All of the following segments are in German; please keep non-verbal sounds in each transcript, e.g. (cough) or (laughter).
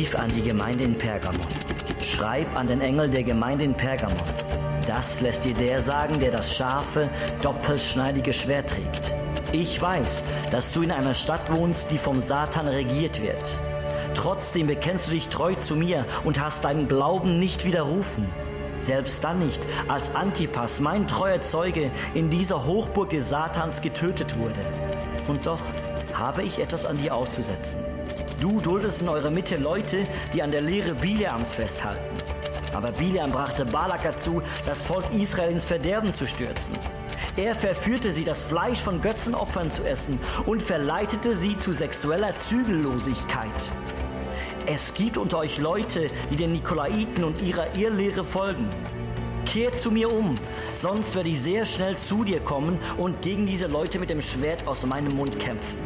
Brief an die Gemeinde in Pergamon. Schreib an den Engel der Gemeinde in Pergamon. Das lässt dir der sagen, der das scharfe, doppelschneidige Schwert trägt. Ich weiß, dass du in einer Stadt wohnst, die vom Satan regiert wird. Trotzdem bekennst du dich treu zu mir und hast deinen Glauben nicht widerrufen. Selbst dann nicht, als Antipas, mein treuer Zeuge, in dieser Hochburg des Satans getötet wurde. Und doch habe ich etwas an dir auszusetzen. Du duldest in eurer Mitte Leute, die an der Lehre Bileams festhalten. Aber Bileam brachte Balak dazu, das Volk Israel ins Verderben zu stürzen. Er verführte sie, das Fleisch von Götzenopfern zu essen und verleitete sie zu sexueller Zügellosigkeit. Es gibt unter euch Leute, die den Nikolaiten und ihrer Irrlehre folgen. Kehrt zu mir um, sonst werde ich sehr schnell zu dir kommen und gegen diese Leute mit dem Schwert aus meinem Mund kämpfen.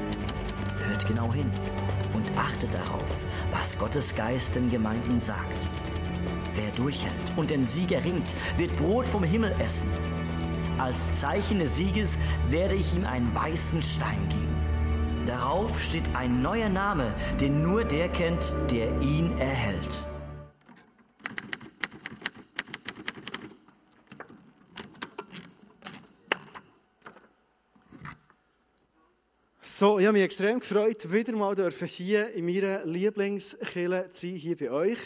Hört genau hin achtet darauf, was Gottes Geist den Gemeinden sagt. Wer durchhält und den Sieg erringt, wird Brot vom Himmel essen. Als Zeichen des Sieges werde ich ihm einen weißen Stein geben. Darauf steht ein neuer Name, den nur der kennt, der ihn erhält. So, ich habe mich extrem gefreut, wieder mal hier in meiner Lieblingskille zu sein, hier bei euch.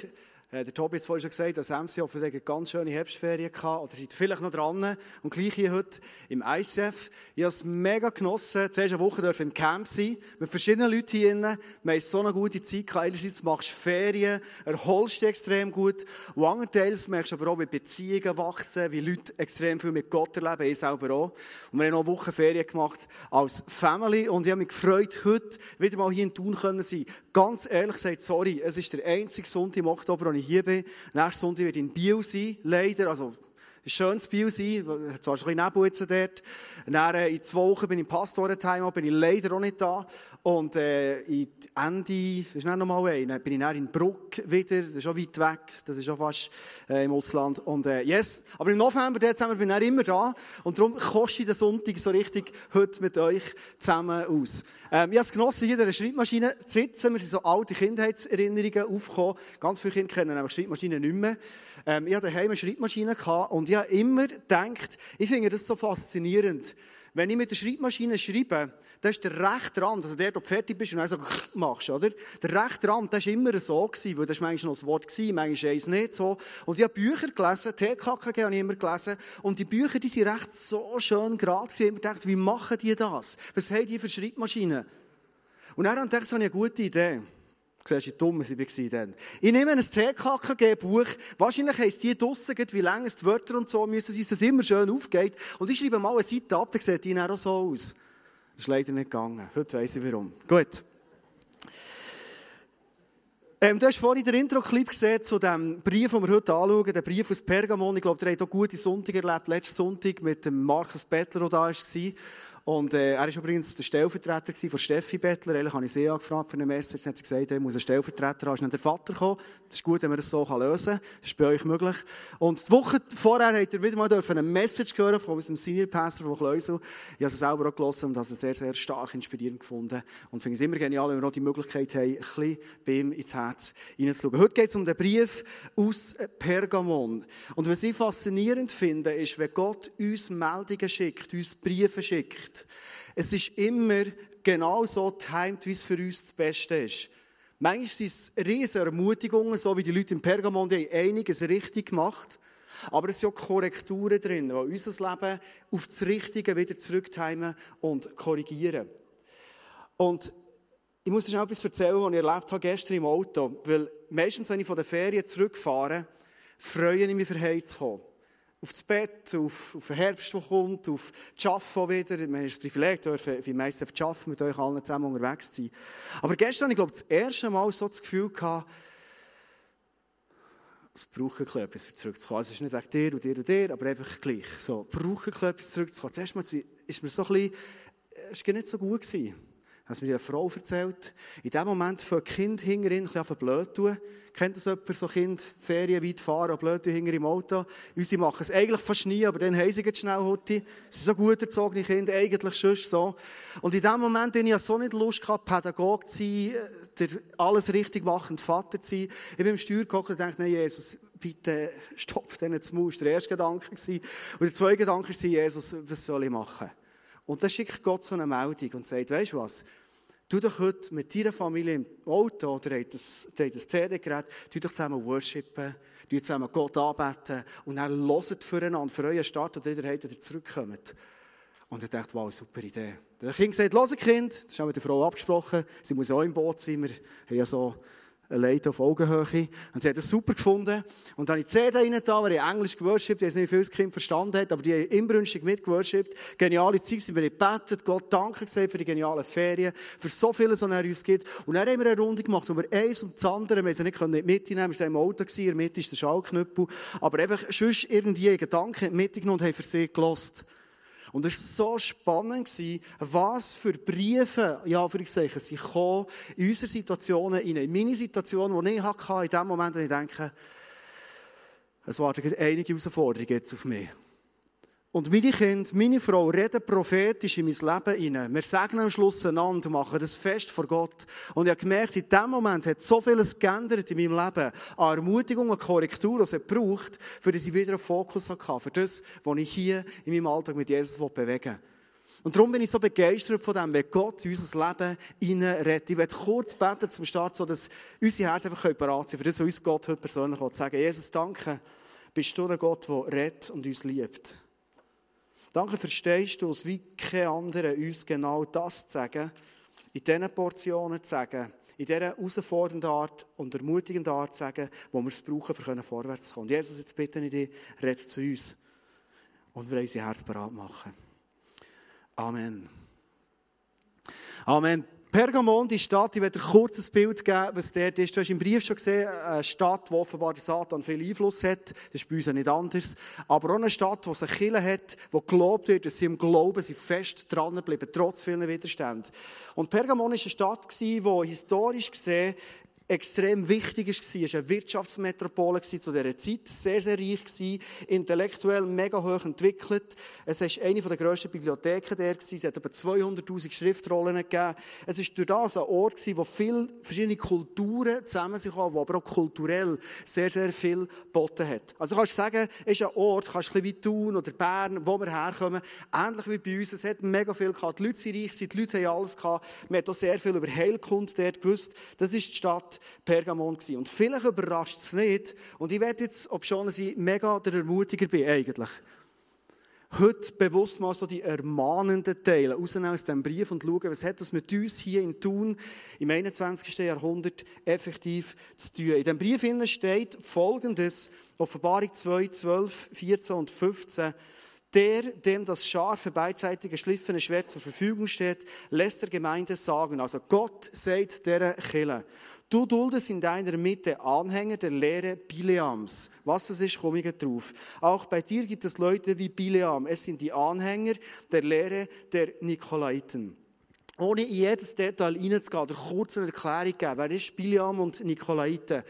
Äh, der Tobi hat vorhin schon gesagt, dass MC offensichtlich eine ganz schöne Herbstferien gehabt, oder seid vielleicht noch dran. Und gleich hier heute im ICF. Ich habe es mega genossen. Zuerst eine Woche dürfen im Camp sein, mit verschiedenen Leuten hier drinnen. Wir haben so eine gute Zeit gehabt. Einerseits machst du Ferien, erholst dich extrem gut. Und andererseits merkst du aber auch, wie Beziehungen wachsen, wie Leute extrem viel mit Gott erleben, ich selber auch. Und wir haben noch eine Woche Ferien gemacht als Family. Und ich habe mich gefreut, heute wieder mal hier in Thun können sein. Ganz ehrlich gesagt, sorry, es ist der einzige Sonntag im Oktober, ich hier bin. Nächsten Sonntag wird in Biel sein, leider. Also, schönes Biel sein. Zwar schon ein bisschen jetzt dort. Dann, äh, in zwei Wochen bin ich im Pastorentime, bin ich leider auch nicht da. Und äh, in Ende, das ist nicht nochmal ein, bin ich dann in Bruck wieder, das ist auch weit weg, das ist auch fast äh, im Ausland. Und äh, yes, aber im November, Dezember bin ich dann immer da und darum koste ich den Sonntag so richtig heute mit euch zusammen aus. Ähm, ich habe es genossen, hier in der Schreibmaschine zu sitzen, mir sind so alte Kindheitserinnerungen aufgekommen. Ganz viele Kinder kennen nämlich Schreibmaschinen nicht mehr. Ähm, ich hatte daheim eine Schreibmaschine und ich habe immer gedacht, ich finde das so faszinierend, wenn ich mit der Schreibmaschine schreibe, dann ist der rechte Rand, also der, du fertig bist und dann so (laughs) machst, oder? Der rechte Rand, der war immer so gewesen, weil das war manchmal noch ein Wort gewesen, manchmal eins nicht so. Und ich habe Bücher gelesen, TKKG habe ich immer gelesen, und die Bücher, die sind recht so schön gerade gewesen. Ich habe mir gedacht, wie machen die das? Was haben die für Schreibmaschinen? Und dann habe ich gedacht, so eine gute Idee. Du siehst, wie dumm ich war dann. Ich nehme ein TKKG-Buch. Wahrscheinlich heisst die draussen, wie lange die Wörter und so müssen dass es immer schön aufgeht. Und ich schreibe mal eine Seite ab, dann sieht die dann auch so aus. Das ist leider nicht gegangen. Heute weiss ich warum. Gut. Ähm, du hast vorhin den Intro-Clip gesehen zu dem Brief, den wir heute anschauen, der Brief aus Pergamon. Ich glaube, der hat auch gute Sonntag erlebt, letzten Sonntag mit dem Markus Bettler, der da war. Und äh, er war übrigens der Stellvertreter von Steffi Bettler. Eigentlich habe ich sie angefragt für eine Message. Dann hat sie gesagt, er muss ein Stellvertreter haben. Nicht der Vater gekommen. Das ist gut, wenn man das so lösen kann. Das ist bei euch möglich. Und die Woche vorher hat er wieder mal eine Message hören von unserem Senior Pastor von Kleusel. Ich habe sie selber auch gelesen und habe sie sehr, sehr stark inspirierend gefunden. Und finde es immer genial, wenn wir auch die Möglichkeit haben, ein bisschen bei ihm ins Herz hineinzuschauen. Heute geht es um den Brief aus Pergamon. Und was ich faszinierend finde, ist, wenn Gott uns Meldungen schickt, uns Briefe schickt, es ist immer genau so timed, wie es für uns das Beste ist. Manchmal sind es riesige Ermutigungen, so wie die Leute in Pergamon, die einiges richtig gemacht. Aber es sind auch Korrekturen drin, die unser Leben auf das Richtige wieder zurücktimen und korrigieren. Und ich muss dir noch etwas erzählen, was ich erlebt habe gestern im Auto. Weil meistens, wenn ich von der Ferien zurückfahre, freue ich mich, für zu kommen auf das Bett, auf, auf den Herbst, der kommt, auf das Arbeiten wieder. Wir haben das Privileg, dürfen wie meistens zu arbeiten, mit euch allen zusammen unterwegs zu sein. Aber gestern hatte ich, glaube das erste Mal so das Gefühl gehabt, es braucht etwas, für zurückzukommen. Also es ist nicht wegen dir und dir und dir, aber einfach gleich. So, braucht etwas, zurückzukommen. Zuerst mal ist mir so ein bisschen, es war nicht so gut gewesen. Hat mir eine Frau erzählt. In dem Moment fängt Kind hinterhin ein bisschen blöd tun. Kennt das jemand, so Kind, Ferien weit fahren, blöd hinter im Auto? Unsere machen es eigentlich fast nie, aber dann haben sie schnell heute. Sie sind so gut erzogene Kinder, eigentlich schon so. Und in dem Moment, in ich so nicht Lust gehabt, Pädagog zu sein, der alles richtig machend Vater zu sein. Ich bin im Steuer geguckt und dachte, nein, Jesus, bitte stopf denen zu Maus. Der erste Gedanke war. Und der zweite Gedanke war, Jesus, was soll ich machen? Und dann schickt Gott so eine Meldung und sagt, weißt du was? Du doch heute mit deiner Familie im Auto oder das CD-Gerät, du doch zusammen worshipen, du zusammen Gott anbeten und dann hört füreinander, für euren Start oder wieder ihr zurückkommt. Und er dachte, wow, super Idee. Der Kind sagt, los Kind, das ist auch mit der Frau abgesprochen, sie muss auch im Boot sein, wir haben ja so Leute auf Augenhöhe. Und sie hat das super gefunden. Und dann habe ich die CD rein da, weil ich Englisch geworshipped, ich weiß nicht, wie Kind verstanden hat, aber die haben inbrünstig mitgeworshipped. Geniale Zeit, sind wir gebetet, Gott danke gesagt für die genialen Ferien, für so vieles, was er uns gibt. Und dann haben wir eine Runde gemacht, wo wir eins und das andere, wir nicht in die Mitte nehmen, wir waren im Auto, in der Mitte ist der Schallknüppel, aber einfach sonst irgendwie Gedanken in die Mitte genommen und haben für sie gelost. Und es war so spannend, was für Briefe, ja, für ich sagen, sie kommen in unsere Situationen rein. In meine Situation, die ich hatte, in dem Moment, wo ich denke, es warten einige Herausforderungen jetzt auf mich. Und meine Kinder, meine Frau reden prophetisch in mein Leben hinein. Wir sagen am Schluss einander und machen das fest vor Gott. Und ich habe gemerkt, in dem Moment hat so vieles geändert in meinem Leben. An Ermutigung und Korrektur, was es braucht, für dass ich wieder einen Fokus hatte. Für das, was ich hier in meinem Alltag mit Jesus bewegen will. Und darum bin ich so begeistert von dem, wenn Gott in unser Leben hineinredet. Ich werde kurz beten zum Start, so dass unsere Herzen einfach parat sind, für das, was uns Gott heute persönlich sagen Jesus, danke, bist du ein Gott, der redet und uns liebt. Danke, verstehst du es, wie kein anderer uns genau das zu sagen, in diesen Portionen zu sagen, in dieser herausfordernden Art und ermutigenden Art zu sagen, wo wir es brauchen, um vorwärts zu kommen. Jesus, jetzt bitte ich dich, red zu uns. Und wir unser Herz bereit machen. Amen. Amen. Pergamon, die Stadt, ich werde ein kurzes Bild geben, was dort ist. Du hast im Brief schon gesehen, eine Stadt, wo offenbar der Satan viel Einfluss hat. Das ist bei uns nicht anders. Aber auch eine Stadt, die eine Kirche hat, wo gelobt wird, dass sie im Glauben sie fest dranbleiben, trotz vielen Widerständen. Und Pergamon war eine Stadt, die historisch gesehen extrem wichtig war. Es war eine Wirtschaftsmetropole zu dieser Zeit, sehr, sehr reich gewesen, intellektuell mega hoch entwickelt. Es war eine der grössten Bibliotheken der gewesen. Es hat über 200.000 Schriftrollen gegeben. Es war durch das ein Ort gewesen, wo viele verschiedene Kulturen zusammen sich haben, wo aber auch kulturell sehr, sehr viel geboten hat. Also kannst du sagen, es ist ein Ort, kannst du ein bisschen wie Thun oder Bern, wo wir herkommen, ähnlich wie bei uns. Es hat mega viel gehabt. Die Leute sind reich, die Leute haben alles gehabt. Man hat auch sehr viel über Heilkunde dort gewusst. Das ist die Stadt Pergamon gewesen. Und vielleicht überrascht es nicht. Und ich werde jetzt, ob schon ich mega der Ermutiger bin, eigentlich, heute bewusst mal so die ermahnenden Teile rausnehmen aus diesem Brief und schauen, was hat das mit uns hier in Thun im 21. Jahrhundert effektiv zu tun. In diesem Brief steht folgendes, Offenbarung 2, 12, 14 und 15, der, dem das scharfe, beidseitige, schliffene Schwert zur Verfügung steht, lässt der Gemeinde sagen, also Gott sagt der Kille, Du duldest in deiner Mitte Anhänger der Lehre Bileams. Was das ist, komme ich drauf. Auch bei dir gibt es Leute wie Bileam. Es sind die Anhänger der Lehre der Nikolaiten. Ohne in jedes Detail reinzugehen, oder kurz eine Erklärung geben, wer ist Bileam und Nikolaiten?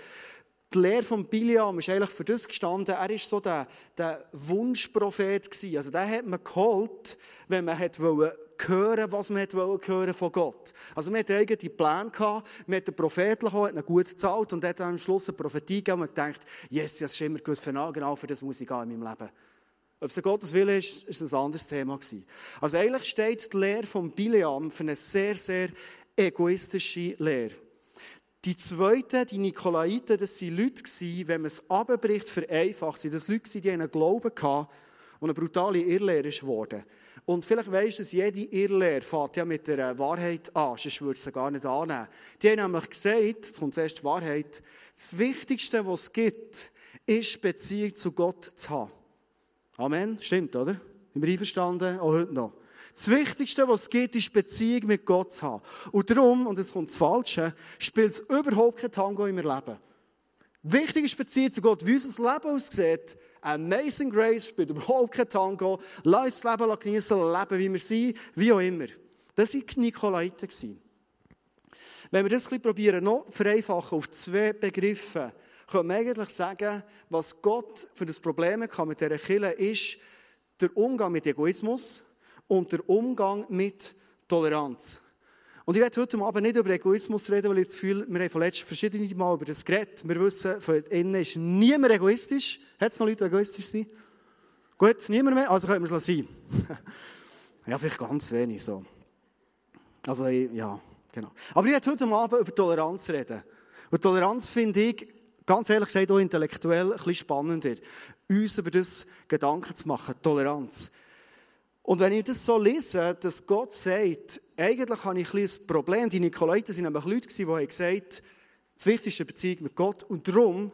Die Lehre von Biliam ist eigentlich für das gestanden, er war so der, der Wunschprophet gewesen. Also den hat man geholt, wenn man hat hören, was man hat hören von Gott. Also man hatte eigene Pläne gehabt, man hat den Propheten gehabt, hat ihn gut gezahlt und hat dann am Schluss eine Prophetie gegeben und gedacht, yes, das ist immer gut für genau für das muss ich gehen in meinem Leben. Ob es Gottes Wille ist, ist ein anderes Thema gewesen. Also eigentlich steht die Lehre von Biliam für eine sehr, sehr egoistische Lehre. Die zweiten, die Nikolaiten, das waren Leute, wenn man es abbricht, vereinfacht, sind das Leute, die einen Glauben hatten, und eine brutale Irrlehre ist geworden. Und vielleicht weisst du, dass jede Irrlehre fängt ja mit der Wahrheit an, sonst würde sie gar nicht annehmen. Die haben nämlich gesagt, jetzt kommt zuerst die Wahrheit, das Wichtigste, was es gibt, ist Beziehung zu Gott zu haben. Amen, stimmt, oder? Sind wir einverstanden? Auch heute noch. Das Wichtigste, was es gibt, ist Beziehung mit Gott zu haben. Und darum, und jetzt kommt das Falsche, spielt es überhaupt kein Tango in meinem Leben. Wichtig ist Beziehung zu Gott. Wie unser Leben aussieht, Amazing Grace spielt überhaupt kein Tango. Lass das Leben genießen, leben, wie wir sind, wie auch immer. Das waren die Nikolaiten. Wenn wir das ein probieren, noch vereinfachen auf zwei Begriffe, können wir eigentlich sagen, was Gott für das Problem kann mit dieser Kille ist, der Umgang mit Egoismus und der Umgang mit Toleranz. Und ich werde heute Abend nicht über Egoismus reden, weil ich das Gefühl wir haben vorletzt verschiedene Mal über das geredet. Wir wissen, von innen ist niemand egoistisch. Hat es noch Leute, die egoistisch sind? Gut, niemand mehr? Also können wir es sein. (laughs) ja, vielleicht ganz wenig so. Also, ja, genau. Aber ich werde heute Abend über Toleranz reden. Und Toleranz finde ich, ganz ehrlich gesagt, auch intellektuell ein bisschen spannender. Uns über das Gedanken zu machen. Toleranz. Und wenn ich das so lese, dass Gott sagt, eigentlich habe ich ein ein Problem, die Nikolaiten waren nämlich Leute, die haben gesagt, das Wichtigste ist Beziehung mit Gott und darum,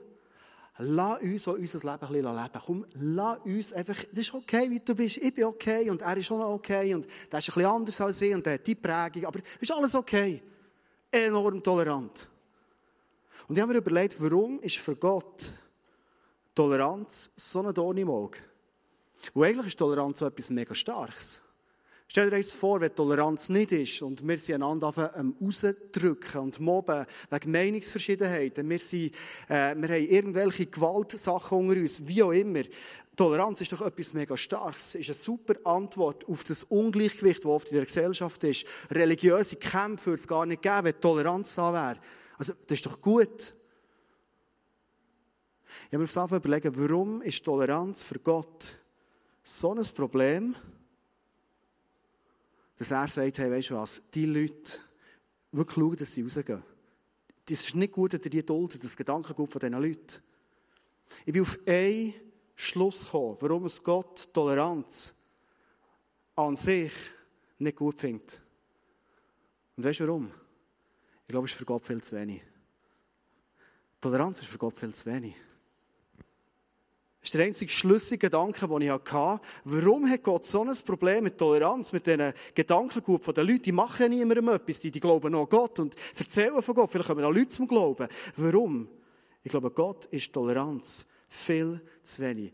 lass uns auch unser Leben ein bisschen leben. Komm, lass uns einfach, das ist okay, wie du bist, ich bin okay und er ist schon okay und der ist ein bisschen anders als ich und der hat die Prägung, aber ist alles okay. Enorm tolerant. Und ich habe mir überlegt, warum ist für Gott Toleranz so eine Dorn im Auge? Und eigentlich ist Toleranz so etwas mega Starkes. Stell dir eins vor, wenn Toleranz nicht ist und wir sind einander am rausdrücken und mobben wegen Meinungsverschiedenheiten, wir, sind, äh, wir haben irgendwelche Gewaltsachen unter uns, wie auch immer. Toleranz ist doch etwas mega Starkes, ist eine super Antwort auf das Ungleichgewicht, das oft in der Gesellschaft ist. Religiöse Kämpfe würde es gar nicht geben, wenn Toleranz da wäre. Also, das ist doch gut. Ich habe mir auf jeden überlegen, warum ist Toleranz für Gott so ein Problem, dass er sagt, hey, weißt du was, die Leute, wirklich schauen, dass sie rausgehen. Das ist nicht gut, dass ihr die duldet, das Gedankengut von diesen Leuten. Ich bin auf einen Schluss gekommen, warum es Gott Toleranz an sich nicht gut findet. Und weißt du warum? Ich glaube, es ist für Gott viel zu wenig. Toleranz ist für Gott viel zu wenig. Das ist der einzige schlüssige Gedanke, den ich hatte. Warum hat Gott so ein Problem mit Toleranz, mit diesen Gedankengut von den Leuten? Die machen niemandem etwas, die, die glauben noch an Gott und erzählen von Gott. Vielleicht kommen auch Leute zum Glauben. Warum? Ich glaube, Gott ist Toleranz viel zu wenig.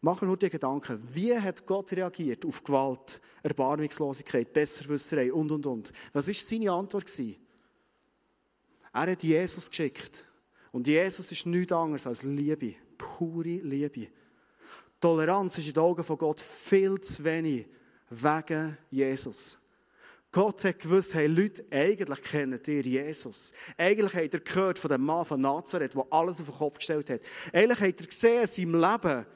Machen wir nur die Gedanken. Wie hat Gott reagiert auf Gewalt, Erbarmungslosigkeit, Besserwisserei und, und, und? Was war seine Antwort? Er hat Jesus geschickt. Und Jesus ist nichts anderes als Liebe pure Liebe. Toleranz ist in den Augen von Gott viel zu wenig wegen Jesus. Gott hat gewusst, hey Leute, eigentlich ihr Jesus. Eigentlich habt ihr gehört von dem Mann von Nazareth, der alles auf den Kopf gestellt hat. Eigentlich habt ihr gesehen in seinem Leben,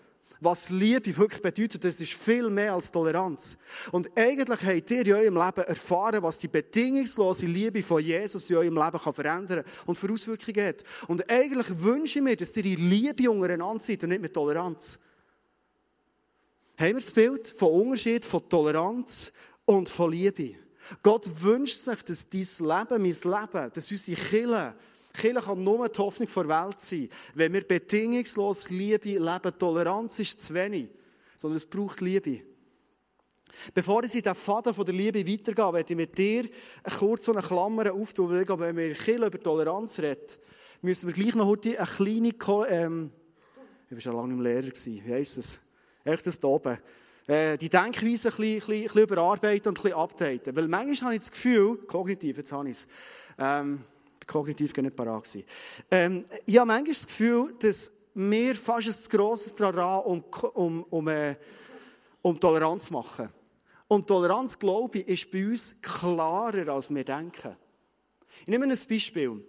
was Liebe wirklich bedeutet, das ist viel mehr als Toleranz. Und eigentlich habt ihr in eurem Leben erfahren, was die bedingungslose Liebe von Jesus in eurem Leben kann verändern und für Auswirkungen hat. Und eigentlich wünsche ich mir, dass ihr in Liebe untereinander seid und nicht mit Toleranz. Haben wir das Bild von Unterschied, von Toleranz und von Liebe? Gott wünscht sich, dass dein Leben, mein Leben, dass unsere Kinder Kirche kann nur die Hoffnung der Welt sein, wenn wir bedingungslos Liebe leben. Toleranz ist zu wenig, sondern es braucht Liebe. Bevor ich in den Faden der Liebe weitergehe, werde ich mit dir kurz so eine Klammer auftun, weil wenn wir Kirche über Toleranz reden, müssen wir gleich noch eine kleine, ähm, ich war schon lange im Lehrer, wie heisst das? Echt das da oben. Äh, die Denkweise ein ein, bisschen, ein bisschen überarbeiten und ein bisschen updaten. Weil manchmal habe ich das Gefühl, kognitiv, jetzt habe ich es, ähm, kognitiv nicht parat. Ähm, ich habe manchmal das Gefühl, dass wir fast ein grosses daran um, um, um, äh, um Toleranz machen. Und Toleranz, glaube ich, ist bei uns klarer, als wir denken. Ich nehme ein Beispiel.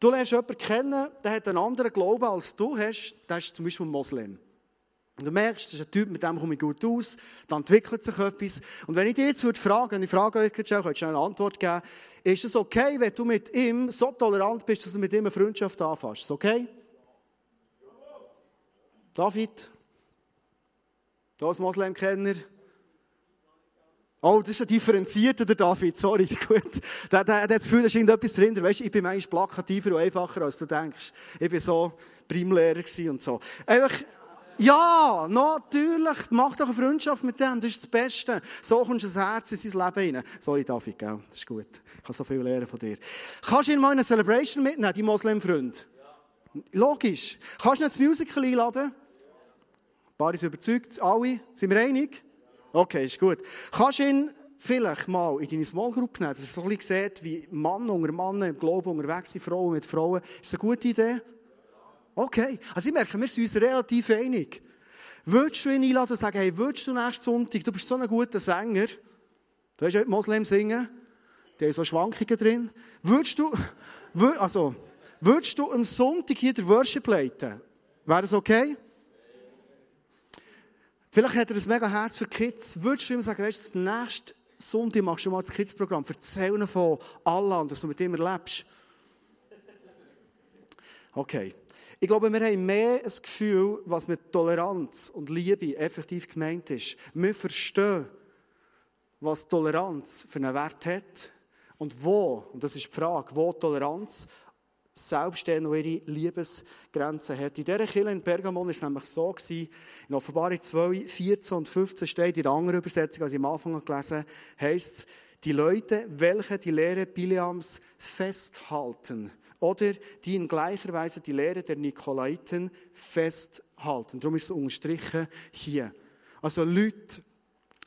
Du lernst jemanden kennen, der hat einen anderen Glauben als du hast, der ist zum Beispiel ein Moslem. Und du merkst, das ist ein Typ, mit dem komme ich gut aus, dann entwickelt sich etwas. Und wenn ich dich jetzt würde fragen, und ich frage euch jetzt auch, eine Antwort geben, ist es okay, wenn du mit ihm so tolerant bist, dass du mit ihm eine Freundschaft anfasst? Ist okay? David? Da ist Moslem-Kenner. Oh, das ist ein differenzierter, der David, sorry, (laughs) gut. Der, der, der hat das Gefühl, da ist irgendetwas drin. Weißt, ich bin manchmal plakativer und einfacher, als du denkst. Ich bin so Primlehrer und so. Einfach, ja, natürlich. Mach doch eine Freundschaft mit dem. Das ist das Beste. So kommst du ins Herz in sein Leben rein. Sorry, David, gell? Das ist gut. Ich kann so viel lernen von dir. Kannst du ihn mal in eine Celebration mitnehmen, die Moslem-Freund? Ja. Logisch. Kannst du ihn ins Musical einladen? Ja. Paar sind überzeugt. Alle? Sind wir einig? Okay, ist gut. Kannst du ihn vielleicht mal in deine Small Group nehmen, dass ihr so ein bisschen seht, wie Mann unter Mann im Glauben unterwegs sind, Frauen mit Frauen? Ist das eine gute Idee? Okay. Also ich merke, wir sind uns relativ einig. Würdest du ihn einladen und sagen, hey, würdest du nächsten Sonntag, du bist so ein guter Sänger, du hast heute Moslem singen, da sind so Schwankungen drin. Würdest du, also, würdest du am Sonntag hier den Worship leiten? Wäre das okay? Vielleicht hat er ein mega Herz für Kids. Würdest du ihm sagen, weißt du, nächsten Sonntag machst du mal das Kids-Programm. Erzähl ihnen von Allah und dass du mit ihm erlebst. Okay. Ich glaube, wir haben mehr ein Gefühl, was mit Toleranz und Liebe effektiv gemeint ist. Wir verstehen, was Toleranz für einen Wert hat und wo, und das ist die Frage, wo Toleranz selbst noch ihre Liebesgrenzen hat. In dieser Kirche in Pergamon war es nämlich so, gewesen, in Offenbarung 2, 14 und 15 steht in der anderen Übersetzung, als ich am Anfang gelesen habe, heisst die Leute, welche die Lehre Biliams festhalten oder die in gleicher Weise die Lehre der Nikolaiten festhalten. Darum ist es unterstrichen hier. Also Leute,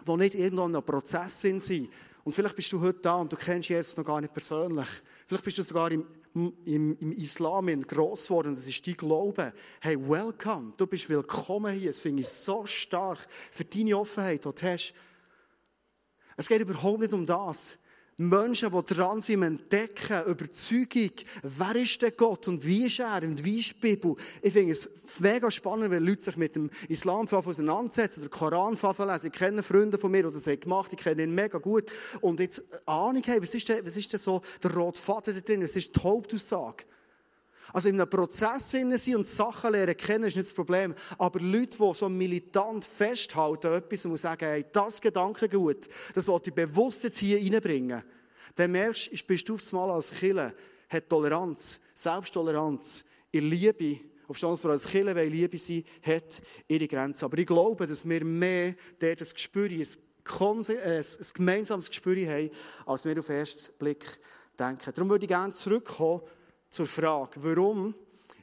die nicht irgendwo in einem Prozess sind, und vielleicht bist du heute da und du kennst Jesus noch gar nicht persönlich. Vielleicht bist du sogar im, im, im Islam gross geworden, das ist dein Glaube. Hey, welcome, du bist willkommen hier. Das finde ich so stark für deine Offenheit, die du hast. Es geht überhaupt nicht um das. Menschen, die dran sind, entdecken, Überzeugung, wer ist der Gott und wie ist er und wie ist die Bibel. Ich finde es mega spannend, wenn Leute sich mit dem Islam auseinandersetzen, den Koran lesen. Ich kenne Freunde von mir, die das haben gemacht, ich kenne ihn mega gut. Und jetzt Ahnung haben, was ist denn, was ist denn so der rote Faden da drin, was ist die Hauptaussage? Also in einem Prozess sind und Sachen lernen kennen, ist nicht das Problem. Aber Leute, die so militant festhalten an etwas und sagen, hey, das Gedankengut, das wollte ich bewusst jetzt hier reinbringen, dann merkst du, bist du aufs Mal als Killer, hat Toleranz, Selbsttoleranz, in Liebe, ob es als Killer weil Liebe sein, hat ihre Grenzen. Aber ich glaube, dass wir mehr dort das Gespür, ein, äh, ein gemeinsames Gespür haben, als wir auf den ersten Blick denken. Darum würde ich gerne zurückkommen zur Frage, warum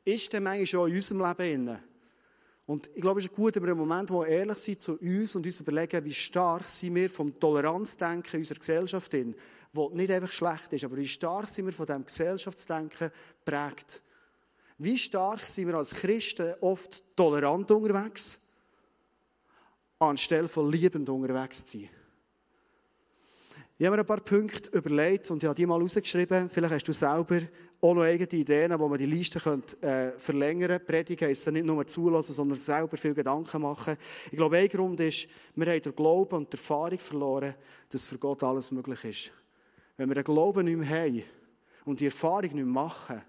ist denn manchmal schon in unserem Leben drin? Und ich glaube, es ist gut, wenn wir einen Moment, wo wir ehrlich sind zu uns und uns überlegen, wie stark sind wir vom Toleranzdenken in unserer Gesellschaft drin, wo nicht einfach schlecht ist, aber wie stark sind wir von diesem Gesellschaftsdenken prägt. Wie stark sind wir als Christen oft tolerant unterwegs, anstelle von liebend unterwegs zu sein. Ich habe mir ein paar Punkte überlegt und ich habe die mal rausgeschrieben. Vielleicht hast du selber auch noch eigene Ideen, wo man die Liste könnte, äh, verlängern könnte. Predigen heisst nicht nur zulassen, sondern selber viel Gedanken machen. Ich glaube, ein Grund ist, wir haben den Glauben und die Erfahrung verloren, dass für Gott alles möglich ist. Wenn wir den Glauben nicht mehr haben und die Erfahrung nicht mehr machen,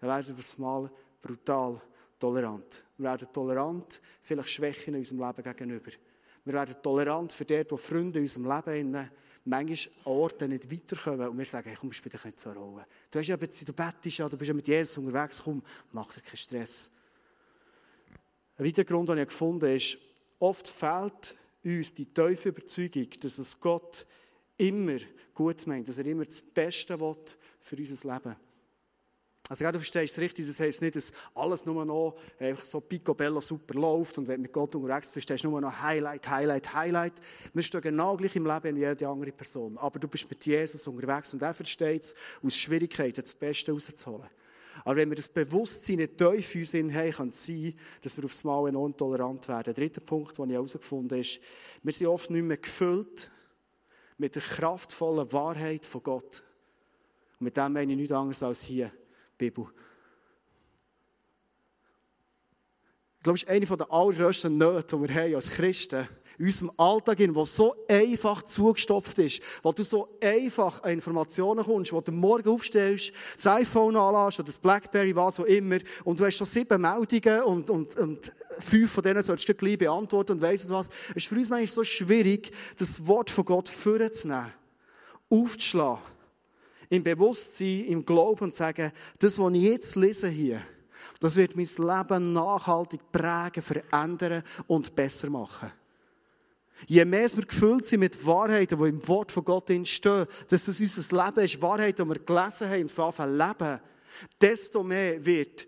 dann werden wir mal brutal tolerant. Wir werden tolerant, vielleicht Schwächen in unserem Leben gegenüber. Wir werden tolerant für dort, wo Freunde in unserem Leben manchmal an Orten nicht weiterkommen und wir sagen, hey, komm, spiel dich nicht so eine Rolle. Du, hast ja, du bettest ja, du bist ja mit Jesus unterwegs, komm, mach dir keinen Stress. Ein weiterer Grund, den ich gefunden habe, ist, oft fehlt uns die tiefe Überzeugung, dass es Gott immer gut meint, dass er immer das Beste will für unser Leben. Also, du verstehst es richtig, das heisst nicht, dass alles nur noch einfach so picobello super läuft und wenn du mit Gott unterwegs bist, hast du nur noch Highlight, Highlight, Highlight. Wir stehen genau gleich im Leben wie jede andere Person. Aber du bist mit Jesus unterwegs und er versteht es, aus Schwierigkeiten das Beste rauszuholen. Aber wenn wir das Bewusstsein nicht tief in uns haben, kann es sein, dass wir aufs Mal enorm tolerant werden. Der dritte Punkt, den ich herausgefunden habe, ist, wir sind oft nicht mehr gefüllt mit der kraftvollen Wahrheit von Gott. Und mit dem meine ich nichts anderes als hier. Bibel. Ich glaube, es ist eine der allergrößten Nöte, die wir haben als Christen in unserem Alltag, der so einfach zugestopft ist, wo du so einfach an Informationen kommst, wo du morgen aufstehst, das iPhone anlässt oder das Blackberry, was auch immer, und du hast schon sieben Meldungen und, und, und fünf von denen solltest du gleich beantworten und weiss was. Es ist für uns manchmal so schwierig, das Wort von Gott vorzunehmen, aufzuschlagen im Bewusstsein, im Glauben und sagen, das, was ich jetzt lese hier, das wird mein Leben nachhaltig prägen, verändern und besser machen. Je mehr wir gefüllt sind mit Wahrheiten, die im Wort von Gott entstehen, dass es unser Leben ist, Wahrheiten, die wir gelesen haben und von leben, desto mehr wird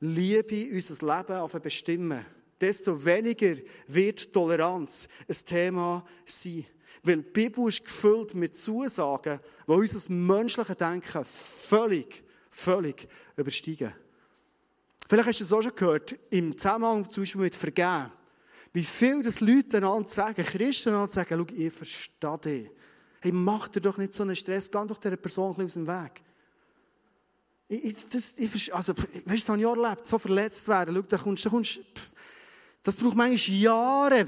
Liebe unser Leben bestimmen. Desto weniger wird Toleranz ein Thema sein. Weil die Bibel ist gefüllt mit Zusagen, die unser menschliches Denken völlig, völlig übersteigen. Vielleicht hast du es auch schon gehört, im Zusammenhang zum Beispiel mit Vergehen. Wie viel das Leute einander sagen, Christen einander sagen, schau, ich verstehe dich. Hey, mach dir doch nicht so einen Stress, geh doch dieser Person aus dem Weg. Ich, das, ich, also, weißt du, so ein Jahr erlebt, so verletzt werden, schau, da kommst, da kommst, das braucht manchmal Jahre,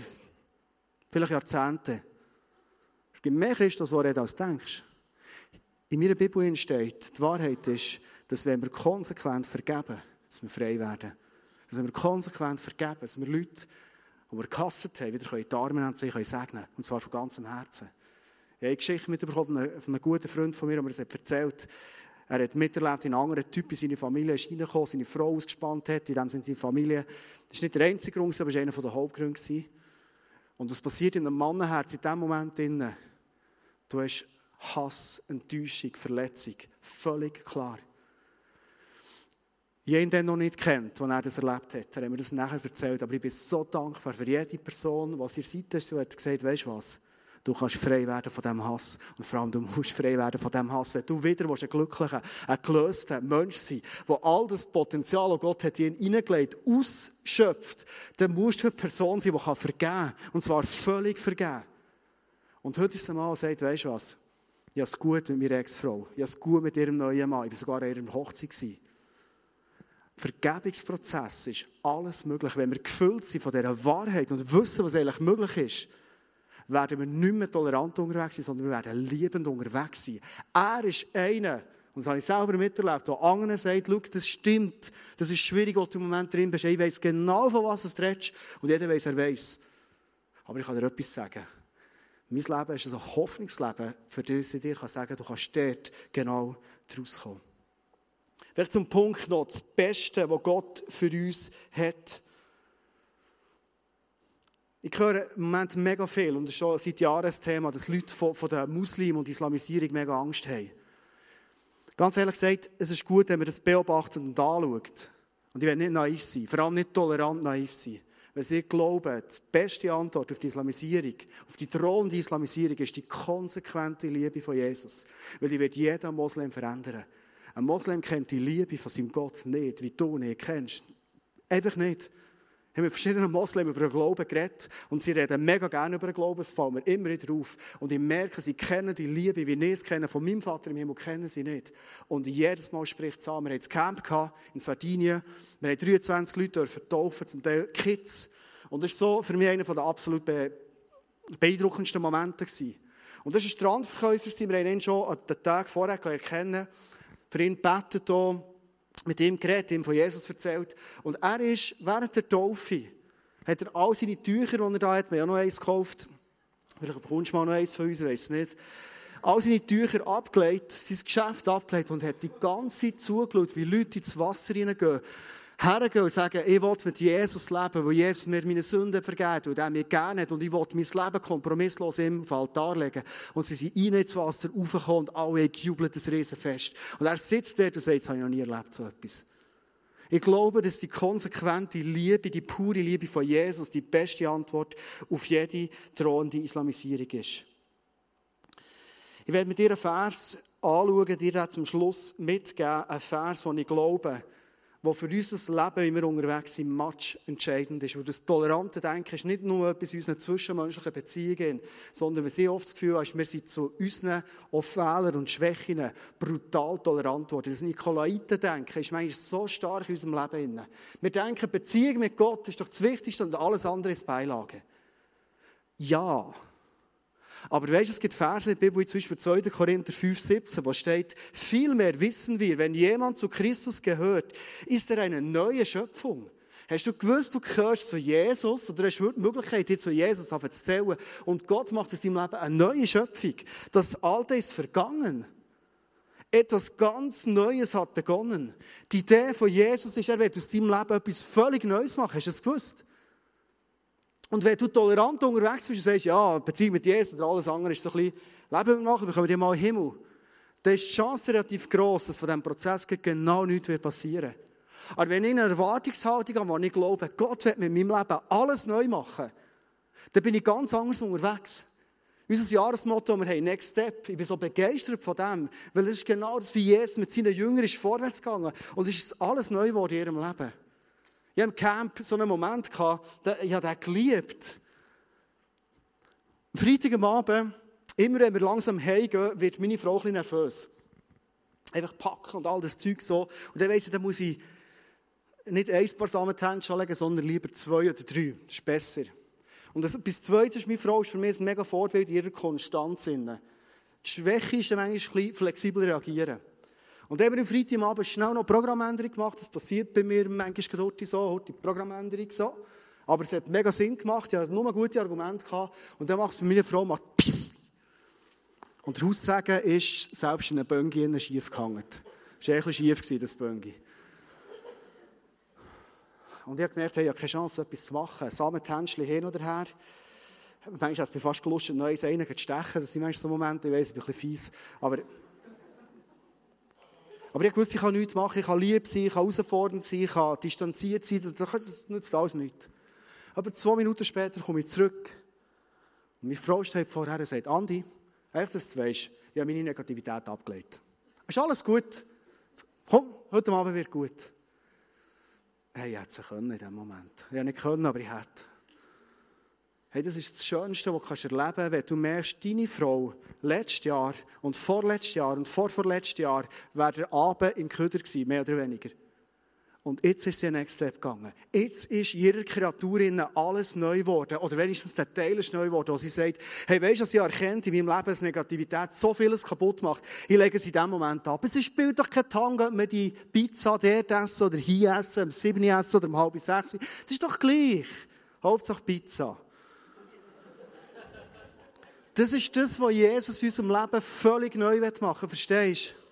vielleicht Jahrzehnte. Es gibt mehr Christen, die reden, als du denkst. In meiner Bibel steht, die Wahrheit ist, dass wenn wir konsequent vergeben, dass wir frei werden. Dass wir konsequent vergeben, dass wir Leute, die wir gehasst haben, wieder in die Arme nehmen und sie segnen Und zwar von ganzem Herzen. Ich habe eine Geschichte mitbekommen von einem guten Freund von mir, der mir das erzählt Er hat miterlebt, wie ein anderer Typ in seine Familie ist reingekommen, seine Frau ausgespannt hat, in dem Sinne seine Familie. Das war nicht der einzige Grund, aber es war einer der Hauptgründe. Und was passiert in einem Mannenherz in dem Moment innen? Du hast Hass, Enttäuschung, Verletzung. Völlig klar. Ihn dann noch nicht kennt, als er das erlebt hat. Hat mir das nachher erzählt. Aber ich bin so dankbar für jede Person, die ihr seid, so hat gesagt, weißt du was? Du kannst frei werden von diesem Hass. Und vor allem, du musst frei werden von diesem Hass. Wenn du wieder ein glücklicher, ein gelöster Mensch sein der all das Potenzial, das Gott hat in ihn hineingelegt, ausschöpft, dann musst du eine Person sein, die vergeben kann. Und zwar völlig vergeben. Und heute ist es einmal, sagt, weißt du was? Ich habe es gut mit meiner Ex-Frau. Ich habe es gut mit ihrem neuen Mann. Ich war sogar an ihrer Hochzeit. Vergebungsprozess ist alles möglich. Wenn wir gefüllt sind von dieser Wahrheit und wissen, was eigentlich möglich ist, werden wir nicht mehr tolerant unterwegs sein, sondern wir werden liebend unterwegs sein. Er ist einer, und das habe ich selber miterlebt, der anderen sagt, schau, das stimmt, das ist schwierig, wo du im Moment drin bist. Ich weiss genau, von was es redest, und jeder weiss, er weiss. Aber ich kann dir etwas sagen. Mein Leben ist ein Hoffnungsleben, für das ich dir sagen kann, du kannst dort genau draus kommen. Vielleicht zum Punkt noch, das Beste, was Gott für uns hat. Ich höre im Moment mega viel, und das ist schon seit Jahren das Thema, dass Leute von, von der Muslim und Islamisierung mega Angst haben. Ganz ehrlich gesagt, es ist gut, wenn man das beobachtet und anschaut. Und ich will nicht naiv sein, vor allem nicht tolerant naiv sein. Wenn sie glauben, die beste Antwort auf die Islamisierung, auf die drohende Islamisierung, ist die konsequente Liebe von Jesus. Weil die wird jeden Moslem verändern. Ein Moslem kennt die Liebe von seinem Gott nicht, wie du nicht kennst. Einfach nicht. Ich habe mit verschiedenen Moslems über den Glauben geredet und sie reden mega gerne über den Glauben, es fällt mir immer wieder auf. Und ich merke, sie kennen die Liebe, wie ich es kenne, von meinem Vater im Himmel kennen sie nicht. Und jedes Mal spricht es an. Wir hatten ein Camp in Sardinien, wir haben 23 Leute dürfen taufen, zum Teil Kids. Und das war so für mich einer der absolut beeindruckendsten Momente. Gewesen. Und das war ein Strandverkäufer, wir haben ihn schon den Tag vorher erkennen für ihn gebetet, hier, mit ihm geredet, ihm von Jesus erzählt. Und er ist während der Taufe, hat er all seine Tücher, die er da hat, wir haben ja noch eins gekauft, vielleicht bekommst du mal noch eins von uns, weiß nicht, all seine Tücher abgelegt, sein Geschäft abgelegt und hat die ganze Zeit zugeschaut, wie Leute ins Wasser reingehen hergehen und sagen, ich will mit Jesus leben, weil Jesus mir meine Sünden vergeht, und er mir gerne hat und ich will mein Leben kompromisslos im auf Altar legen. Und sie sind rein ins Wasser raufgekommen und alle jubeln das Riesenfest. Und er sitzt dort und sagt, das habe ich noch nie erlebt, so etwas. Ich glaube, dass die konsequente Liebe, die pure Liebe von Jesus die beste Antwort auf jede drohende Islamisierung ist. Ich werde mit dir einen Vers anschauen, dir zum Schluss mitgeben, einen Vers, den ich glaube, wo für unser Leben, wie wir unterwegs sind, match entscheidend ist. Und das tolerante Denken ist nicht nur etwas in unseren zwischenmenschlichen Beziehungen, sondern wir sehr oft das Gefühl haben, wir sind zu unseren Fehlern und Schwächen brutal tolerant worden. Das Nikolaiten-Denken ist manchmal so stark in unserem Leben. Wir denken, Beziehung mit Gott ist doch das Wichtigste und alles andere ist Beilage. Ja, aber weißt, es gibt Verse in der Bibel, zum Beispiel 2. Korinther 5, 17, wo steht, vielmehr wissen wir, wenn jemand zu Christus gehört, ist er eine neue Schöpfung. Hast du gewusst, du gehörst zu Jesus oder hast du die Möglichkeit, dich zu Jesus zu zählen und Gott macht aus deinem Leben eine neue Schöpfung. Das Alte ist vergangen. Etwas ganz Neues hat begonnen. Die Idee von Jesus ist, er wird aus deinem Leben etwas völlig Neues machen. Hast du das gewusst? Und wenn du tolerant unterwegs bist und sagst, ja, Beziehung mit Jesus oder alles andere ist so ein bisschen, Leben wir machen, bekommen wir mal in den Himmel, dann ist die Chance relativ groß, dass von diesem Prozess genau nichts passieren wird. Aber wenn ich eine Erwartungshaltung habe, wo ich glaube, Gott wird mit meinem Leben alles neu machen, dann bin ich ganz anders unterwegs. Unser Jahresmotto, wir haben Next Step. Ich bin so begeistert von dem, weil es ist genau das, wie Jesus mit seinen Jüngern ist vorwärts gegangen. Und es ist alles neu geworden in ihrem Leben. Ich hatte im Camp so einen Moment, gehabt, ich habe den geliebt. Am Abend, immer wenn wir langsam heimgehen, wird meine Frau ein nervös. Einfach packen und all das Zeug so. Und dann weiss ich, dann muss ich nicht ein paar Samen legen, sondern lieber zwei oder drei. Das ist besser. Und das, bis zweites ist meine Frau ist für mich ein mega Vorbild ihrer Konstanz. Die Schwäche ist dann manchmal ein bisschen flexibel reagieren. Und dann haben wir am Freitagabend schnell noch Programmänderung gemacht. Das passiert bei mir manchmal heute so, heute Programmänderung so. Aber es hat mega Sinn gemacht. Ich hatte nur gute Argumente gehabt. Und dann macht es bei meiner Frau, macht (laughs) Und der Haussagen ist selbst in einem Böngi schief gehangen. Es war ein bisschen schief, das Böngi. Und ich habe gemerkt, hey, ich habe keine Chance, etwas zu machen. Samentänzchen hin oder her. Manchmal hat es mir fast gelustet, neues einen zu stechen. Das sind manchmal so Momente, ich weiß, ich bin ein bisschen fies. Aber, aber ich wusste, ich kann nichts machen. Ich kann lieb sein, ich kann herausfordernd sein, ich kann distanziert sein. Das, nützt alles nichts. Aber zwei Minuten später komme ich zurück. Und meine Frau steht vorher und sagt, Andi, eigentlich, dass du weißt, ich habe meine Negativität abgelegt. Ist alles gut? Komm, heute Abend wird gut. Hey, ich hätte es können in diesem Moment. Ich hätte nicht können, aber ich hätte. Hey, das ist das Schönste, was du erleben kannst, wenn du merkst, deine Frau letztes Jahr und vorletztes Jahr und vorvorletztes Jahr wäre der Abend im Köder gewesen, mehr oder weniger. Und jetzt ist sie den Next Step gegangen. Jetzt ist ihrer Kreatur alles neu geworden. Oder wenigstens der Teil ist neu geworden, wo sie sagt, hey, weisst du, was ich erkennt in meinem Leben, dass Negativität so vieles kaputt macht. Ich lege sie in diesem Moment ab. Es spielt doch kein Tang, ob wir die Pizza dort essen oder hier essen, um 7 essen oder um halb sechs. Das ist doch gleich. Hauptsache Pizza. Das ist das, was Jesus in unserem Leben völlig neu machen will. Verstehst du?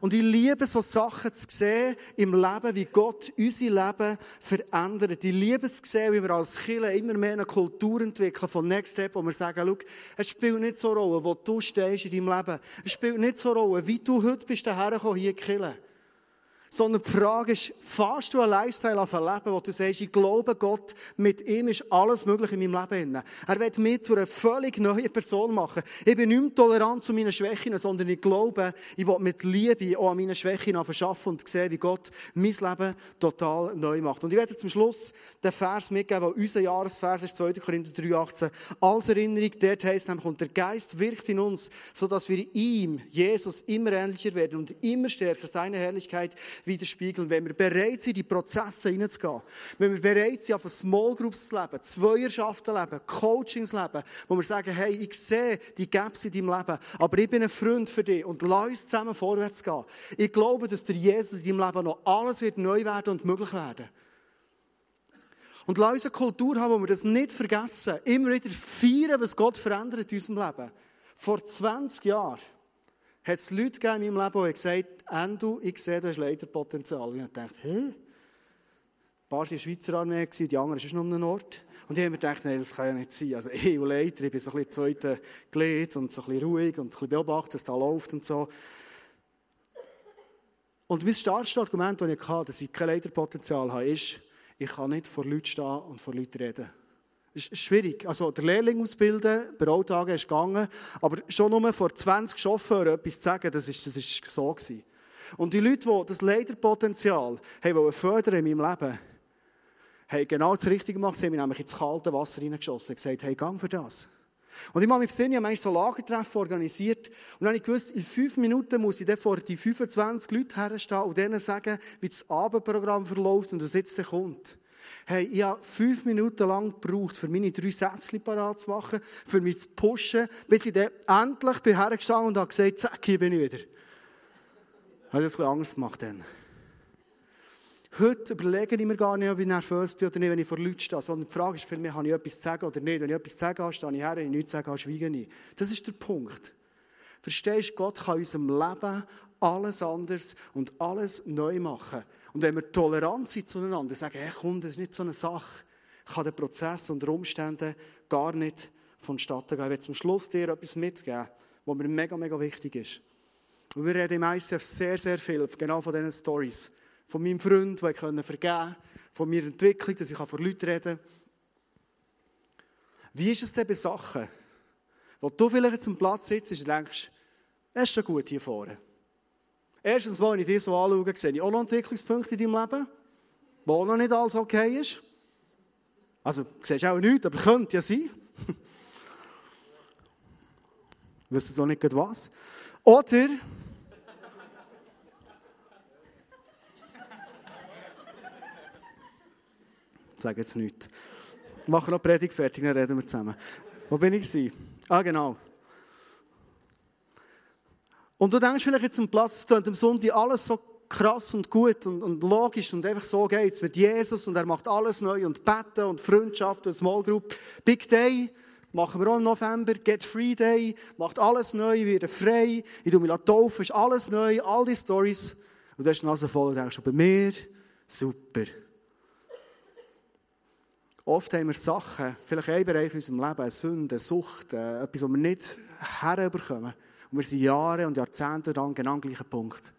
Und ich liebe so Sachen zu sehen im Leben, wie Gott unser Leben verändert. Ich liebe es zu sehen, wie wir als Kirche immer mehr eine Kultur entwickeln von Next Step, wo wir sagen, schau, es spielt nicht so eine Rolle, wo du stehst in deinem Leben. Es spielt nicht so eine Rolle, wie du heute bist daher gekommen, hier in Kirche. Sondern die Frage ist, fährst du einen Lifestyle auf ein Leben, wo du sagst, ich glaube Gott, mit ihm ist alles möglich in meinem Leben. Er wird mich zu einer völlig neuen Person machen. Ich bin nicht mehr tolerant zu meinen Schwächen, sondern ich glaube, ich will mit Liebe auch an meinen Schwächen verschaffen und sehen, wie Gott mein Leben total neu macht. Und ich werde zum Schluss den Vers mitgeben, weil unser Jahresvers ist 2. Korinther 3,18. Als Erinnerung, dort heisst nämlich, und der Geist wirkt in uns, sodass wir ihm, Jesus, immer ähnlicher werden und immer stärker seine Herrlichkeit widerspiegeln, wenn wir bereit sind, in die Prozesse hineinzugehen, wenn wir bereit sind, auf Small Groups zu leben, Zweierschaften zu leben, Coachings zu leben, wo wir sagen, hey, ich sehe die Gaps in deinem Leben, aber ich bin ein Freund für dich und lass uns zusammen vorwärts gehen. Ich glaube, dass der Jesus in deinem Leben noch alles wird neu werden und möglich werden. Und lass uns eine Kultur haben, wo wir das nicht vergessen, immer wieder feiern, was Gott verändert in unserem Leben. Vor 20 Jahren hat es Leute gegeben in meinem Leben, die gesagt haben, Endo, ich sehe, du hast Leiterpotenzial. Und ich dachte, hä? Ein paar waren in der Schweizer Armee, die anderen sind nur den Ort. Und ich habe mir gedacht, nein, das kann ja nicht sein. Also (laughs) ich und Leiter, ich bin so ein bisschen zweite Glied und so ein bisschen ruhig und ein bisschen beobachtet, dass da läuft und so. Und mein starkes Argument, das ich hatte, dass ich kein Leiterpotenzial habe, ist, ich kann nicht vor Leuten stehen und vor Leuten reden. Das ist schwierig. Also, der Lehrling ausbilden, bei Rolltagen ist gegangen, aber schon nur vor 20 Chauffeuren etwas zu sagen, das ist, das ist so gewesen. Und die Leute, die das Leiterpotenzial haben fördern in meinem Leben, haben genau das Richtige gemacht. Sie haben mich nämlich ins kalte Wasser hineingeschossen und gesagt, hey, gang für das. Und ich habe mich besinnen, ich habe so Lagertreffen organisiert. Und dann habe ich gewusst, in fünf Minuten muss ich dann vor die 25 Leute herstehen und denen sagen, wie das Abendprogramm verläuft und was jetzt kommt. Hey, ich habe fünf Minuten lang gebraucht, für meine drei Sätze parat zu machen, für mich zu pushen, bis ich dann endlich bin hergestanden und habe gesagt, zack, hier bin ich wieder. Habe das ein bisschen Angst gemacht dann. Heute überlege ich mir gar nicht, ob ich nervös bin oder nicht, wenn ich vor Leuten stehe, sondern die Frage ist für mich, habe ich etwas zu sagen oder nicht. Wenn ich etwas zu sagen habe, stehe ich her, wenn ich nichts zu sagen habe, schweige ich. Das ist der Punkt. Verstehst du, Gott kann in unserem Leben alles anders und alles neu machen. Und wenn wir tolerant sind zueinander, sagen, hey, komm, das ist nicht so eine Sache, kann der Prozess unter Umständen gar nicht vonstatten gehen. Ich werde zum Schluss dir etwas mitgeben, was mir mega, mega wichtig ist. Und wir reden im ICF sehr, sehr viel genau von diesen Stories. Von meinem Freund, den ich vergeben konnte, von meiner Entwicklung, dass ich vor Leuten reden kann. Wie ist es denn bei Sachen, wo du vielleicht jetzt am Platz sitzt und denkst, es ist schon gut hier vorne. Erstens, wenn ich dich so anschaue, sehe ich auch noch Entwicklungspunkte in deinem Leben, wo noch nicht alles okay ist. Also, du siehst auch nichts, aber könnte ja sein. Wisst ihr so nicht was? Oder, ich sage jetzt nichts. Machen noch Predigt fertig, dann reden wir zusammen. Wo bin ich? Ah, genau. Und du denkst vielleicht jetzt am Platz, es klingt am Sonntag alles so krass und gut und, und logisch und einfach so geht's mit Jesus und er macht alles neu und Betten und Freundschaft und Small Group. Big Day machen wir auch im November. Get Free Day macht alles neu, wird frei. Ich tue mich taufen, ist alles neu, all die Stories. Und du hast die Nase voll und denkst, bei mir, super. Oft haben wir Sachen, vielleicht ein Bereich in unserem Leben, eine Sünde, eine Sucht, etwas, was wir nicht herüberkommen. Und wir sind Jahre und Jahrzehnte lang genau am gleichen Punkt.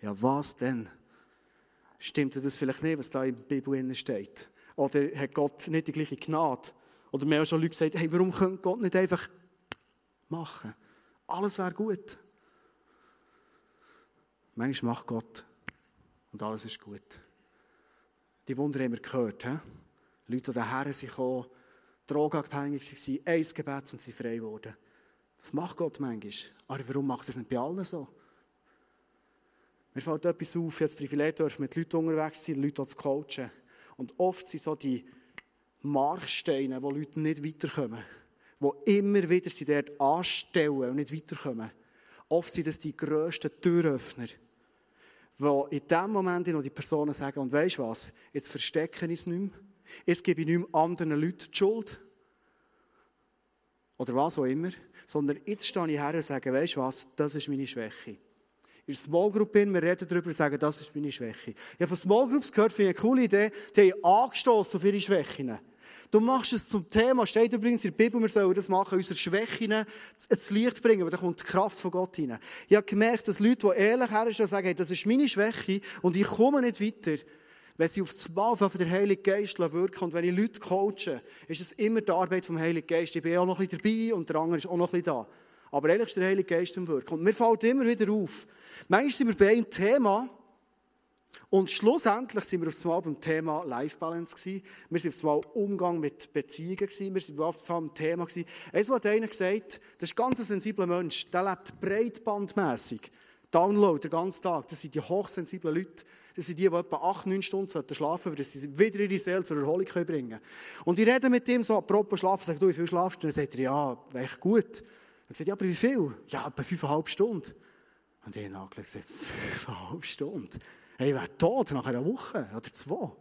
Ja, was denn? Stimmt das vielleicht nicht, was da in der Bibel steht? Oder hat Gott nicht die gleiche Gnade? Oder mir haben schon Leute gesagt, hey, warum könnte Gott nicht einfach machen? Alles wäre gut. Manchmal macht Gott und alles ist gut. Die Wunder haben wir gehört. He? Leute, die daher sind gekommen, drogenabhängig waren, ein Gebet sind sie frei geworden. Das macht Gott manchmal. Aber warum macht er es nicht bei allen so? Mir fällt etwas auf, jetzt Privileg mit Leuten unterwegs sein, Leute zu coachen. Und oft sind so die Marksteine, wo Leute nicht weiterkommen. Die immer wieder sie dort anstellen und nicht weiterkommen. Oft sind das die grössten Türöffner. Wo in dem Moment, dem die Personen sagen, und weisst was, jetzt verstecke ich es nicht mehr. Jetzt gebe ich nicht mehr anderen Leuten die Schuld. Oder was auch immer sondern jetzt stehe ich her und sage, weißt du was, das ist meine Schwäche. In der Small Group bin, wir reden darüber und sagen, das ist meine Schwäche. Ich habe von Small Groups gehört, finde ich eine coole Idee, die haben angestoßen auf ihre Schwächen. Du machst es zum Thema, steht übrigens in der Bibel, wir sollen das machen, unsere Schwächen ins Licht bringen, weil da kommt die Kraft von Gott hinein. Ich habe gemerkt, dass Leute, die ehrlich herstehen, sagen, hey, das ist meine Schwäche und ich komme nicht weiter, wenn sie aufs Mal von der Heilige Geist wirken und wenn ich Leute coache, ist es immer die Arbeit vom Heiligen Geist. Ich bin auch noch ein bisschen dabei und der andere ist auch noch ein bisschen da. Aber ehrlich ist der Heilige Geist im Wirken. Und mir fällt immer wieder auf, manchmal sind wir bei einem Thema und schlussendlich sind wir aufs Mal beim Thema Life Balance gewesen. Wir sind aufs Mal Umgang mit Beziehungen gewesen. Wir sind aufs Mal Thema gewesen. Eins hat einer gesagt, das ist ein ganz sensibler Mensch, der lebt breitbandmässig. Download den ganzen Tag. Das sind die hochsensiblen Leute. Das sind die, die etwa 8, 9 Stunden schlafen sollten, damit sie wieder ihre Seele zur Erholung bringen können. Und ich rede mit ihm so, apropos schlafen, sage du, wie viel schlafst du? Und dann sagt er, ja, echt gut. Dann sagt ja, aber wie viel? Ja, etwa 5,5 Stunden. Und ich habe nachgelegt gesagt, 5,5 Stunden? Hey, ich wäre tot nach einer Woche oder zwei.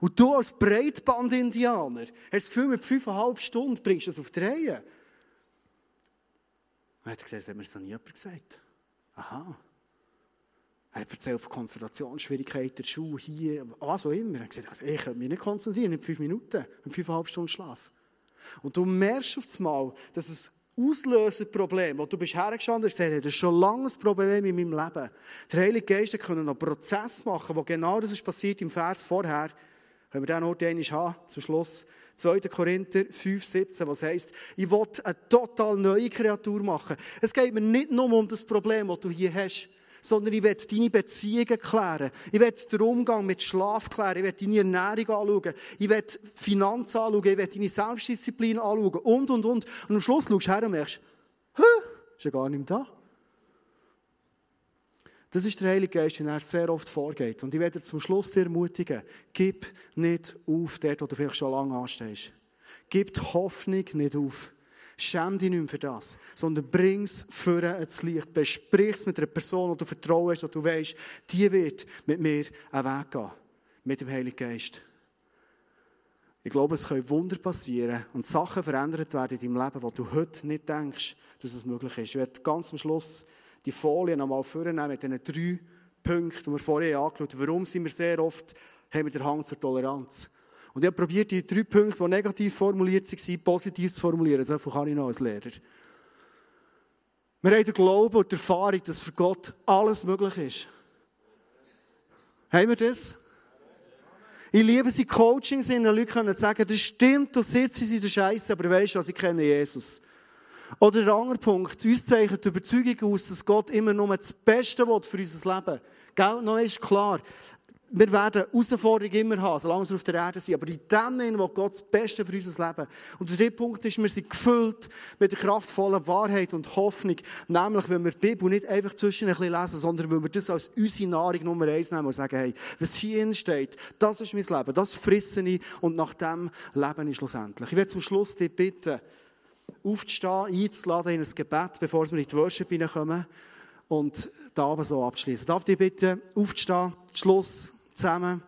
Und du als Breitband-Indianer hast das Gefühl, mit 5,5 Stunden bringst du es auf die Reihe. Und er hat gesagt, das hat mir so nie jemand gesagt. Aha. Er hat erzählt von Konzentrationsschwierigkeiten, der Schuh hier, was auch immer. Er hat gesagt, also ich kann mich nicht konzentrieren, in fünf Minuten, in fünfeinhalb Stunden Schlaf. Und du merkst auf einmal, dass es Auslöserproblem, wo du bist hergestanden hast, das ist schon lange ein Problem in meinem Leben. Der Heilige Geist können einen Prozess machen, wo genau das ist passiert im Vers vorher. Können wir den Ort einmal haben, zum Schluss. 2. Korinther 5, 17, was heisst, ich will eine total neue Kreatur machen. Es geht mir nicht nur um das Problem, das du hier hast sondern ich will deine Beziehungen klären. Ich will den Umgang mit Schlaf klären. Ich will deine Ernährung anschauen. Ich will Finanzen anschauen. Ich will deine Selbstdisziplin anschauen. Und, und, und. Und am Schluss schaust du her und merkst, hä, ist ja gar nicht mehr da. Das ist der Heilige Geist, den er sehr oft vorgeht. Und ich werde zum Schluss dir ermutigen, gib nicht auf dort, wo du vielleicht schon lange anstehst. Gib die Hoffnung nicht auf. Schäm dich nicht mehr für das, sondern bring es für ins Licht. Besprich es mit einer Person, die du Vertrauen hast, die du weißt, die wird mit mir einen Weg gehen. Mit dem Heiligen Geist. Ich glaube, es können Wunder passieren und Sachen verändert werden in deinem Leben, wo du heute nicht denkst, dass es möglich ist. Ich werde ganz am Schluss die Folie nochmal vornehmen mit diesen drei Punkten, die wir vorher angeschaut haben. Warum sind wir sehr oft, haben wir den Hang zur Toleranz? Und ich habe probiert, die drei Punkte, die negativ formuliert waren, positiv zu formulieren. So viel kann ich noch als Lehrer. Wir haben den Glauben und die Erfahrung, dass für Gott alles möglich ist. Haben wir das? Ich liebe sie Coachings, in den Leute können sagen, das stimmt, du sitzt in der Scheiße, aber weißt du was, ich kenne Jesus. Oder der andere Punkt, uns zeichnet die Überzeugung aus, dass Gott immer nur das Beste will für unser Leben. Gell? Noch ist klar, wir werden Herausforderungen immer haben, solange wir auf der Erde sind. Aber in dem, wo Gott das Beste für unser Leben. Und der dritte Punkt ist, wir sind gefüllt mit der kraftvollen Wahrheit und Hoffnung. Nämlich, wenn wir die Bibel nicht einfach zwischen ein bisschen lesen, sondern wenn wir das als unsere Nahrung Nummer eins nehmen und sagen, hey, was hier steht, das ist mein Leben, das frisse ich und nach dem lebe ich schlussendlich. Ich werde zum Schluss dich bitten, aufzustehen, einzuladen in ein Gebet, bevor wir in die Worship hineinkommen und da aber so abschließen. Darf ich dich bitten, aufzustehen, Schluss zusammen.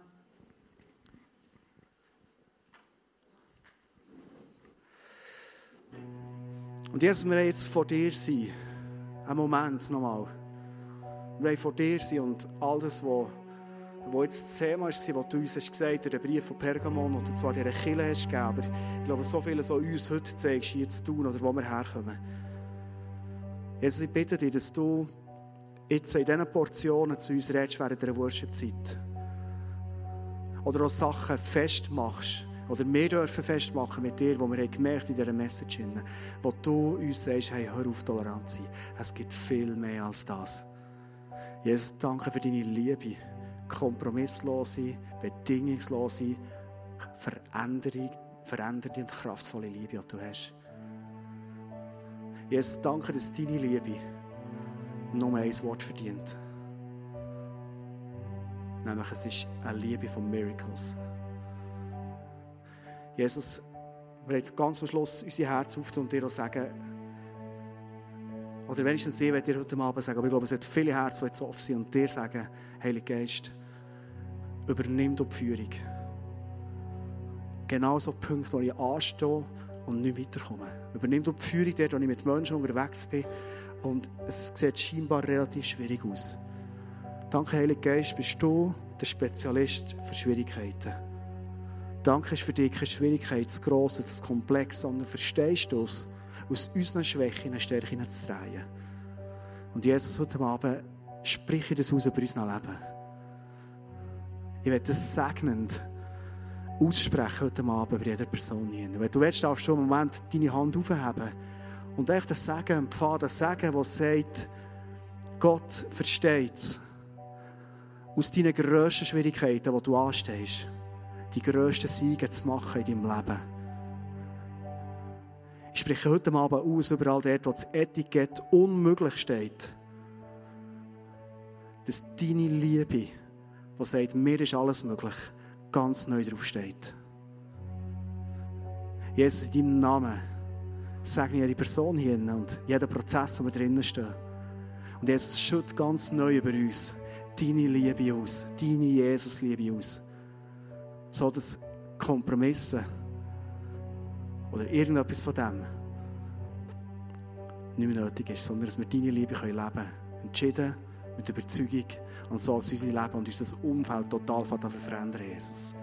Und Jesus, wir jetzt vor dir sein. Einen Moment nochmal. Wir wollen vor dir sein und all das, was jetzt das Thema war, was du uns hast gesagt hast, der Brief von Pergamon, oder zwar dieser Kille hast gegeben, aber ich glaube, so vieles so uns heute zeigst, hier zu tun oder wo wir herkommen. Jesus, ich bitte dich, dass du jetzt in diesen Portionen zu uns redest während der Worship-Zeit. Oder auch Sachen festmachst. Oder wir dürfen festmachen mit dir, wo wir haben gemerkt in dieser Message, wo du uns sagst, hey, hör auf, tolerant zu sein. Es gibt viel mehr als das. Jesus, danke für deine Liebe kompromisslose, bedingungslose, verändernde und kraftvolle Liebe, die du hast. Jesus, danke, dass deine Liebe nur ein Wort verdient. Nämlich, es ist eine Liebe von Miracles. Jesus, wir haben ganz am Schluss unser Herz auftun und dir auch sagen, oder wenigstens ich werde dir heute Abend sagen, aber ich glaube, es hat viele Herzen, die jetzt offen sind und dir sagen, Heiliger Geist, übernimm die Führung. Genau so Punkte, wo ich anstehe und nicht weiterkomme. Übernimm die Führung dort, wo ich mit Menschen unterwegs bin und es sieht scheinbar relativ schwierig aus. Danke, Heiliger Geist, bist du der Spezialist für Schwierigkeiten. Danke ist für dich keine Schwierigkeit, das Grosse, das Komplex, sondern verstehst du es, aus unseren Schwächen eine Stärke zu drehen. Und Jesus, heute Abend spreche das aus über unser Leben. Ich werde das segnend aussprechen heute Abend bei jeder Person hier. Wenn du willst, darfst du einen Moment deine Hand aufheben und echt das Sagen empfangen, das Sagen, das sagt, Gott versteht es. Aus deinen grössten Schwierigkeiten, die du anstehst, die grössten Siege zu machen in deinem Leben. Ich spreche heute Abend aus, überall dort, wo das Etikett unmöglich steht, dass deine Liebe, die sagt, mir ist alles möglich, ganz neu draufsteht. Jesus, in deinem Namen segne jede Person hier und jeden Prozess, wo wir drinnen stehen. Und Jesus schütt ganz neu über uns deine Liebe aus, deine Jesus-Liebe aus. So dass Kompromisse, oder irgendetwas von dem nicht mehr nötig ist, sondern dass wir deine Liebe leben können. Entschieden, mit Überzeugung und so als unser Leben und unser Umfeld total verändern, Jesus.